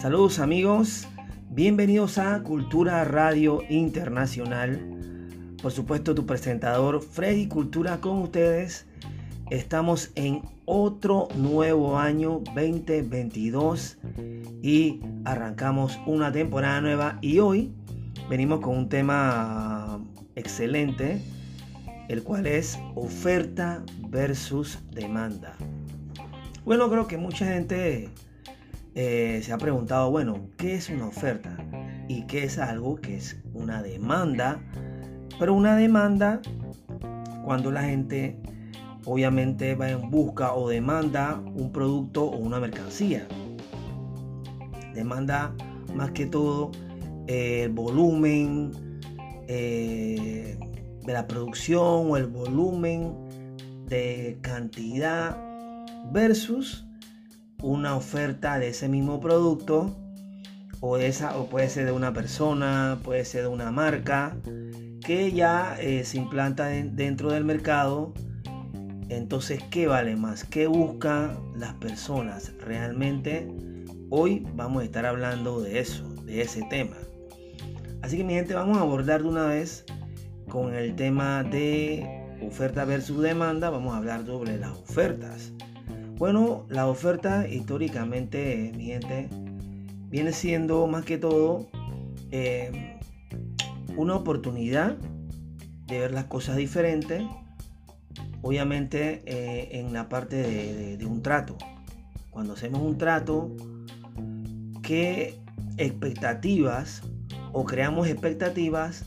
Saludos amigos, bienvenidos a Cultura Radio Internacional. Por supuesto, tu presentador Freddy Cultura con ustedes. Estamos en otro nuevo año 2022 y arrancamos una temporada nueva y hoy venimos con un tema excelente, el cual es oferta versus demanda. Bueno, creo que mucha gente eh, se ha preguntado, bueno, ¿qué es una oferta? ¿Y qué es algo que es una demanda? Pero una demanda, cuando la gente obviamente va en busca o demanda un producto o una mercancía. Demanda más que todo eh, el volumen eh, de la producción o el volumen de cantidad versus una oferta de ese mismo producto o esa o puede ser de una persona, puede ser de una marca que ya eh, se implanta dentro del mercado. Entonces, ¿qué vale más? ¿Qué buscan las personas realmente? Hoy vamos a estar hablando de eso, de ese tema. Así que mi gente, vamos a abordar de una vez con el tema de oferta versus demanda. Vamos a hablar sobre las ofertas. Bueno, la oferta históricamente, mi gente, viene siendo más que todo eh, una oportunidad de ver las cosas diferentes, obviamente eh, en la parte de, un trato. Cuando hacemos un trato, ¿qué expectativas o creamos expectativas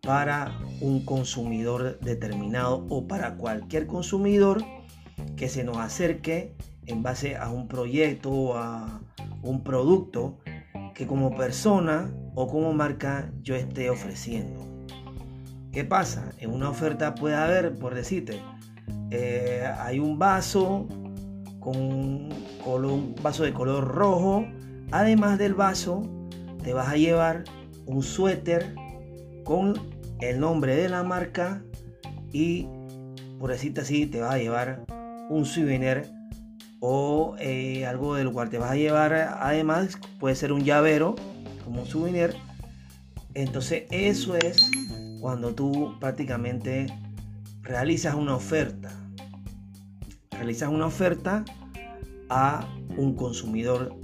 para un consumidor determinado o para cualquier consumidor que se nos acerque en base a un proyecto o a un producto que como persona o como marca yo esté ofreciendo. ¿Qué pasa? En una oferta puede haber, por decirte, eh, hay un vaso con un, un vaso de color rojo. Además del vaso, te vas a llevar un suéter con el nombre de la marca y por decirte así, te vas a llevar un souvenir o eh, algo del cual te vas a llevar además puede ser un llavero como un souvenir. Entonces eso es cuando tú prácticamente realizas una oferta. Realizas una oferta a un consumidor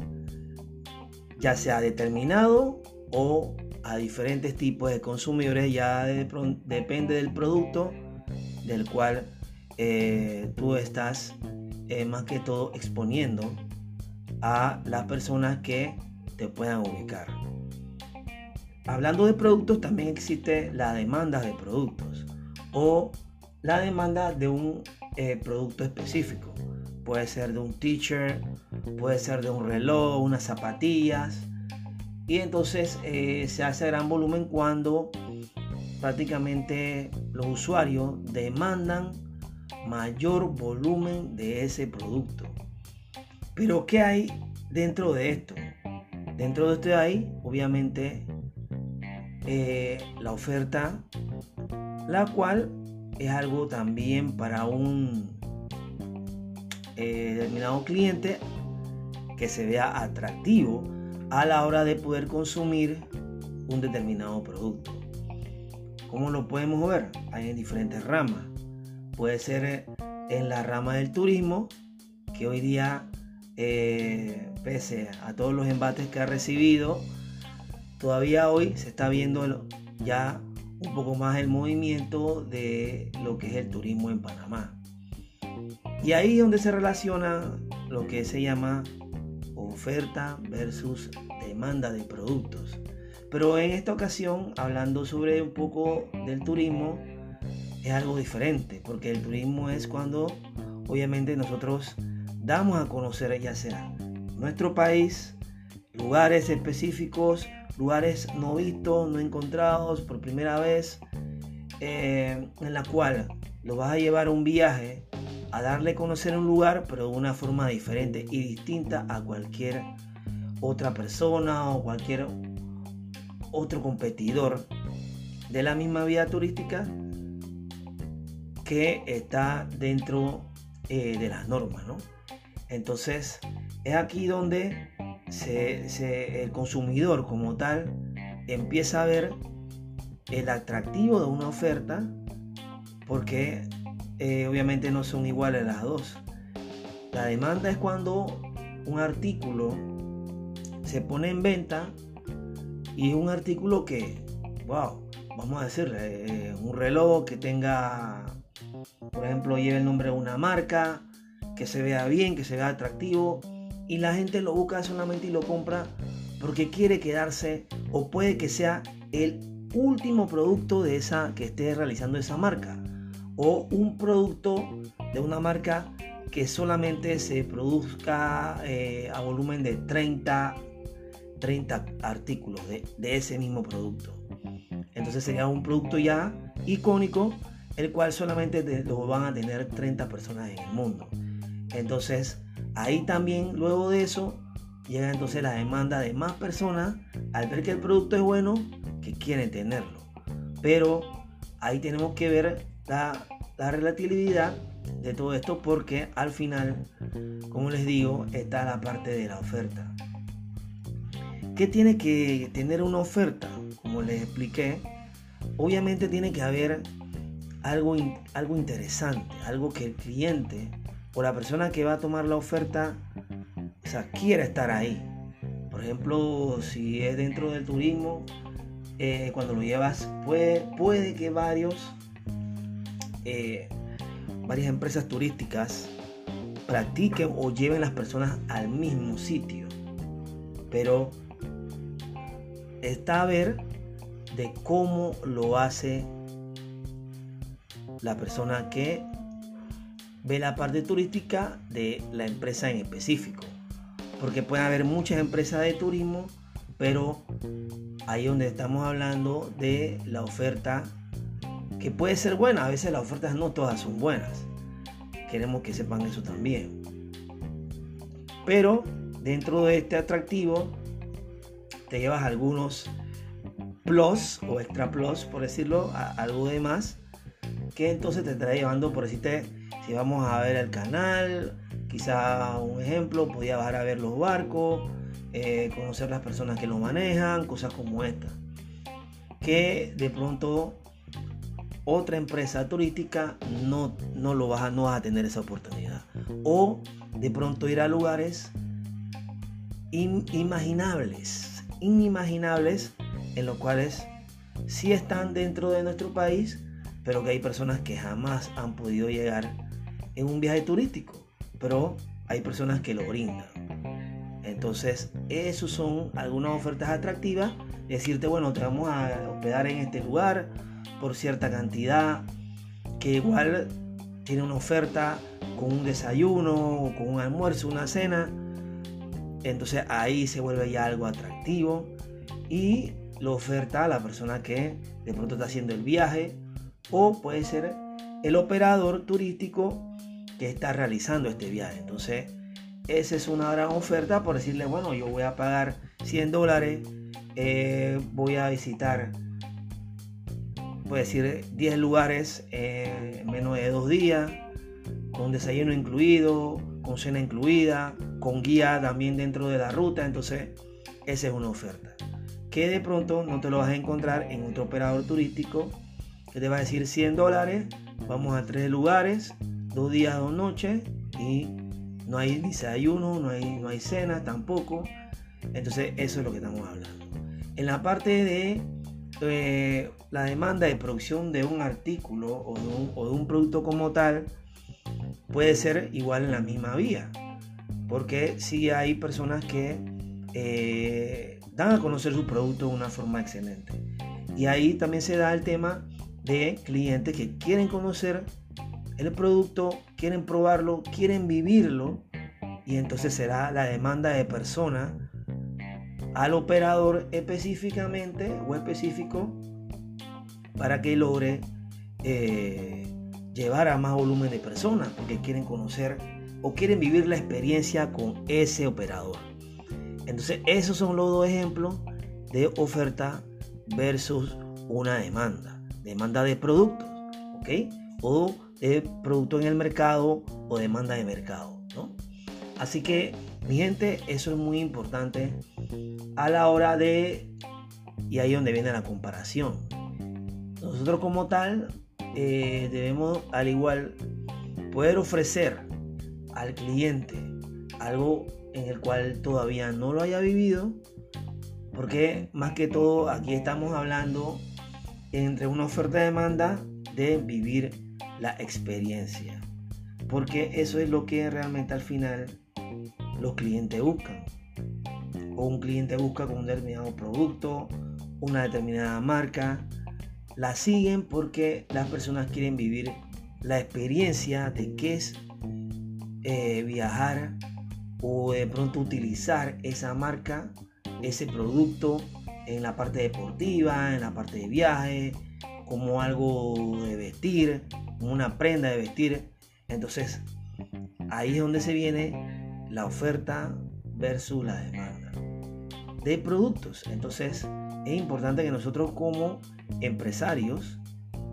ya sea determinado o a diferentes tipos de consumidores. Ya depende del producto del cual eh, tú estás eh, más que todo exponiendo a las personas que te puedan ubicar. Hablando de productos, también existe la demanda de productos o la demanda de un eh, producto específico. Puede ser de un teacher, puede ser de un reloj, unas zapatillas. Y entonces se hace gran volumen cuando prácticamente los usuarios demandan mayor volumen de ese producto. Pero ¿qué hay dentro de esto? Dentro de esto hay, obviamente, eh, la oferta, la cual es algo también para un eh, determinado cliente que se vea atractivo a la hora de poder consumir un determinado producto. ¿Cómo lo podemos ver? Hay en diferentes ramas puede ser eh, en la rama del turismo, que hoy día, eh, pese a todos los embates que ha recibido, todavía hoy se está viendo ya un poco más el movimiento de lo que es el turismo en Panamá. Y ahí es donde se relaciona lo que se llama oferta versus demanda de productos. Pero en esta ocasión, hablando sobre un poco del turismo, es algo diferente, porque el turismo es cuando obviamente nosotros damos a conocer ya sea nuestro país, lugares específicos, lugares no vistos, no encontrados por primera vez, eh, en la cual lo vas a llevar un viaje a darle a conocer un lugar, pero de una forma diferente y distinta a cualquier otra persona o cualquier otro competidor de la misma vía turística que está dentro eh, de las normas, ¿no? Entonces, es aquí donde el consumidor como tal empieza a ver el atractivo de una oferta porque eh, obviamente no son iguales las dos. La demanda es cuando un artículo se pone en venta y es un artículo que, wow, vamos a decirle, eh, un reloj que tenga, por ejemplo, lleve el nombre de una marca, que se vea bien, que se vea atractivo y la gente lo busca solamente y lo compra porque quiere quedarse o puede que sea el último producto de esa que esté realizando esa marca o un producto de una marca que solamente se produzca eh, a volumen de 30, 30 artículos de, de ese mismo producto. Entonces sería un producto ya icónico, el cual solamente lo van a tener 30 personas en el mundo. Entonces, ahí también, luego de eso, llega entonces la demanda de más personas al ver que el producto es bueno, que quieren tenerlo. Pero ahí tenemos que ver la, la relatividad de todo esto porque al final, como les digo, está la parte de la oferta. ¿Qué tiene que tener una oferta? Como les expliqué, obviamente tiene que haber algo, algo interesante, algo que el cliente o la persona que va a tomar la oferta o quiera estar ahí. Por ejemplo, si es dentro del turismo, eh, cuando lo llevas, puede, puede que varios, eh, varias empresas turísticas practiquen o lleven las personas al mismo sitio. Pero está a ver de cómo lo hace la persona que ve la parte turística de la empresa en específico. Porque puede haber muchas empresas de turismo, pero ahí donde estamos hablando de la oferta que puede ser buena. A veces las ofertas no todas son buenas. Queremos que sepan eso también. Pero dentro de este atractivo te llevas algunos plus o extra plus, por decirlo, algo de más, que entonces te estará llevando, por decirte, si vamos a ver el canal, quizá un ejemplo, podía bajar a ver los barcos, eh, conocer las personas que lo manejan, cosas como esta. Que de pronto otra empresa turística no, no lo vas a, no vas a tener esa oportunidad. O de pronto ir a lugares inimaginables, inimaginables en los cuales sí están dentro de nuestro país, pero que hay personas que jamás han podido llegar en un viaje turístico, pero hay personas que lo brindan. Entonces, esos son algunas ofertas atractivas. Decirte, bueno, te vamos a hospedar en este lugar por cierta cantidad, que igual tiene una oferta con un desayuno, o con un almuerzo, una cena. Entonces ahí se vuelve ya algo atractivo. Y lo oferta a la persona que de pronto está haciendo el viaje o puede ser el operador turístico que está realizando este viaje. Entonces, esa es una gran oferta por decirle, bueno, yo voy a pagar 100 dólares, eh, voy a visitar, puede decir, 10 lugares en menos de dos días, con desayuno incluido, con cena incluida, con guía también dentro de la ruta. Entonces, esa es una oferta que de pronto no te lo vas a encontrar en otro operador turístico que te va a decir 100 dólares, vamos a tres lugares, dos días, dos noches y no hay desayuno, no hay, no hay cena tampoco. Entonces eso es lo que estamos hablando. En la parte de eh, la demanda de producción de un artículo o de un, producto como tal, puede ser igual en la misma vía. Porque si hay personas que eh, dan a conocer su producto de una forma excelente. Y ahí también se da el tema de clientes que quieren conocer el producto, quieren probarlo, quieren vivirlo y entonces será la demanda de persona al operador específicamente o específico para que logre eh, llevar a más volumen de personas porque quieren conocer o quieren vivir la experiencia con ese operador. Entonces, esos son los dos ejemplos de oferta versus una demanda. Demanda de productos, ¿ok? O de producto en el mercado o demanda de mercado, ¿no? Así que Mi gente, eso es muy importante a la hora de, y ahí es donde viene la comparación. Nosotros como tal eh, debemos al igual poder ofrecer al cliente algo en el cual todavía no lo haya vivido, porque más que todo aquí estamos hablando entre una oferta y demanda de vivir la experiencia, porque eso es lo que realmente al final los clientes buscan. O un cliente busca con un determinado producto, una determinada marca, la siguen porque las personas quieren vivir la experiencia de qué es eh, viajar o de pronto utilizar esa marca, ese producto en la parte deportiva, en la parte de viaje, como algo de vestir, como una prenda de vestir. Entonces, ahí es donde se viene la oferta versus la demanda de productos. Entonces, es importante que nosotros como empresarios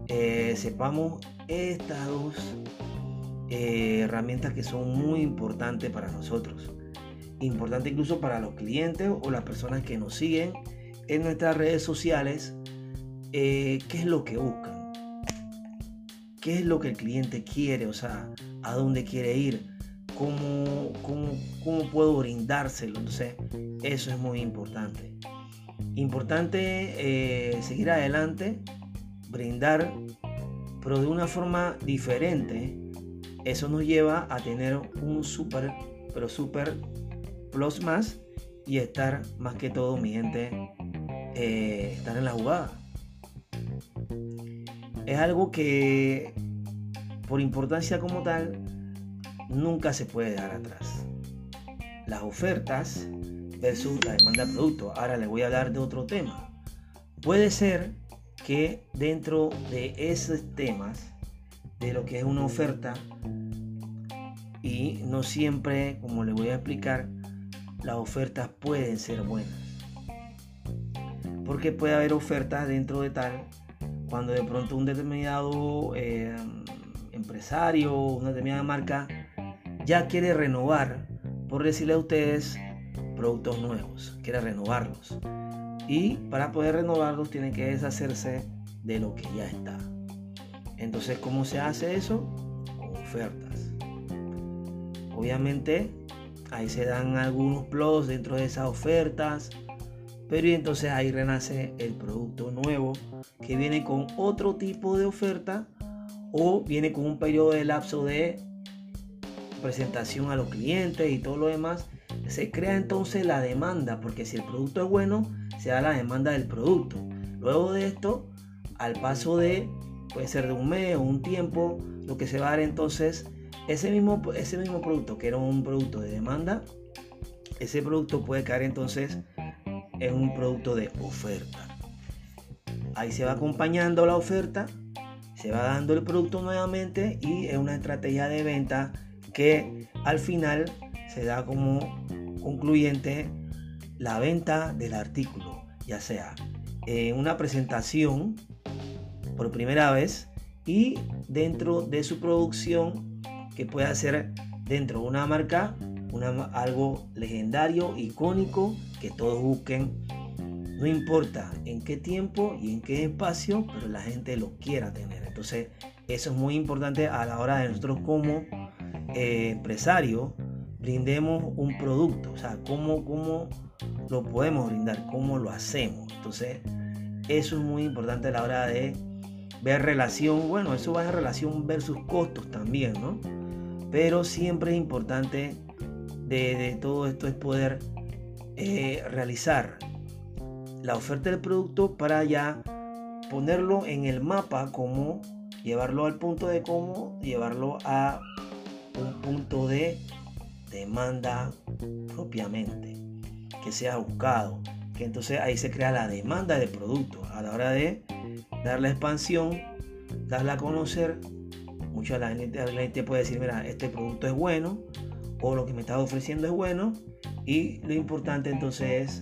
eh, sepamos estas dos eh, herramientas que son muy importantes para nosotros. Importante incluso para los clientes o las personas que nos siguen en nuestras redes sociales. Eh, ¿Qué es lo que buscan? ¿Qué es lo que el cliente quiere? O sea, ¿a dónde quiere ir? ¿Cómo, cómo, cómo puedo brindárselo? Entonces, eso es muy importante. Importante eh, seguir adelante, brindar, pero de una forma diferente. Eso nos lleva a tener un super, pero super plus más y estar más que todo, mi gente, eh, en la jugada. Es algo que, por importancia como tal, nunca se puede dar atrás. Las ofertas versus la demanda de producto. Ahora les voy a hablar de otro tema. Puede ser que dentro de esos temas, de lo que es una oferta, y no siempre, como les voy a explicar, las ofertas pueden ser buenas. Porque puede haber ofertas dentro de tal, cuando de pronto un determinado eh, empresario, una determinada marca, ya quiere renovar, por decirle a ustedes, productos nuevos, quiere renovarlos. Y para poder renovarlos tiene que deshacerse de lo que ya está. Entonces, ¿cómo se hace eso? Con ofertas. Obviamente, ahí se dan algunos plus dentro de esas ofertas. Pero entonces ahí renace el producto nuevo que viene con otro tipo de oferta o viene con un periodo de lapso de presentación a los clientes y todo lo demás se crea entonces la demanda, porque si el producto es bueno, se da la demanda del producto. Luego de esto, al paso de, puede ser de un mes o un tiempo, lo que se va a dar entonces, ese mismo, ese mismo producto, que era un producto de demanda, ese producto puede caer entonces en un producto de oferta. Ahí se va acompañando la oferta, se va dando el producto nuevamente y es una estrategia de venta que al final se da como concluyente la venta del artículo, ya sea en una presentación por primera vez y dentro de su producción que puede ser dentro de una marca una, algo legendario, icónico, que todos busquen. No importa en qué tiempo y en qué espacio, pero la gente lo quiera tener. Entonces, eso es muy importante a la hora de nosotros como eh, empresario brindemos un producto, o sea, cómo, cómo lo podemos brindar, cómo lo hacemos. Entonces, eso es muy importante a la hora de ver relación, bueno, eso va en relación versus costos también, ¿no? Pero siempre es importante de, todo esto es poder eh, realizar la oferta del producto para ya ponerlo en el mapa, como llevarlo al punto de cómo llevarlo a un punto de demanda propiamente, que sea buscado, que entonces ahí se crea la demanda de producto a la hora de dar la expansión, darla a conocer. Mucha la gente, la gente puede decir, mira, este producto es bueno o lo que me estás ofreciendo es bueno y lo importante entonces es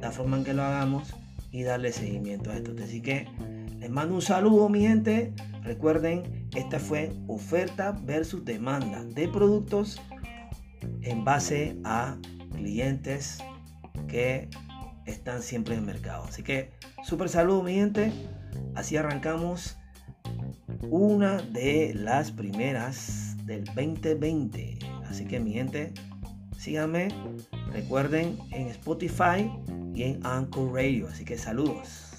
la forma en que lo hagamos y darle seguimiento a esto. Así que les mando un saludo mi gente. Recuerden, esta fue oferta versus demanda de productos en base a clientes que están siempre en el mercado. Así que super salud mi gente. Así arrancamos una de las primeras del 2020. Así que mi gente, síganme. Recuerden en Spotify y en Anchor Radio. Así que saludos.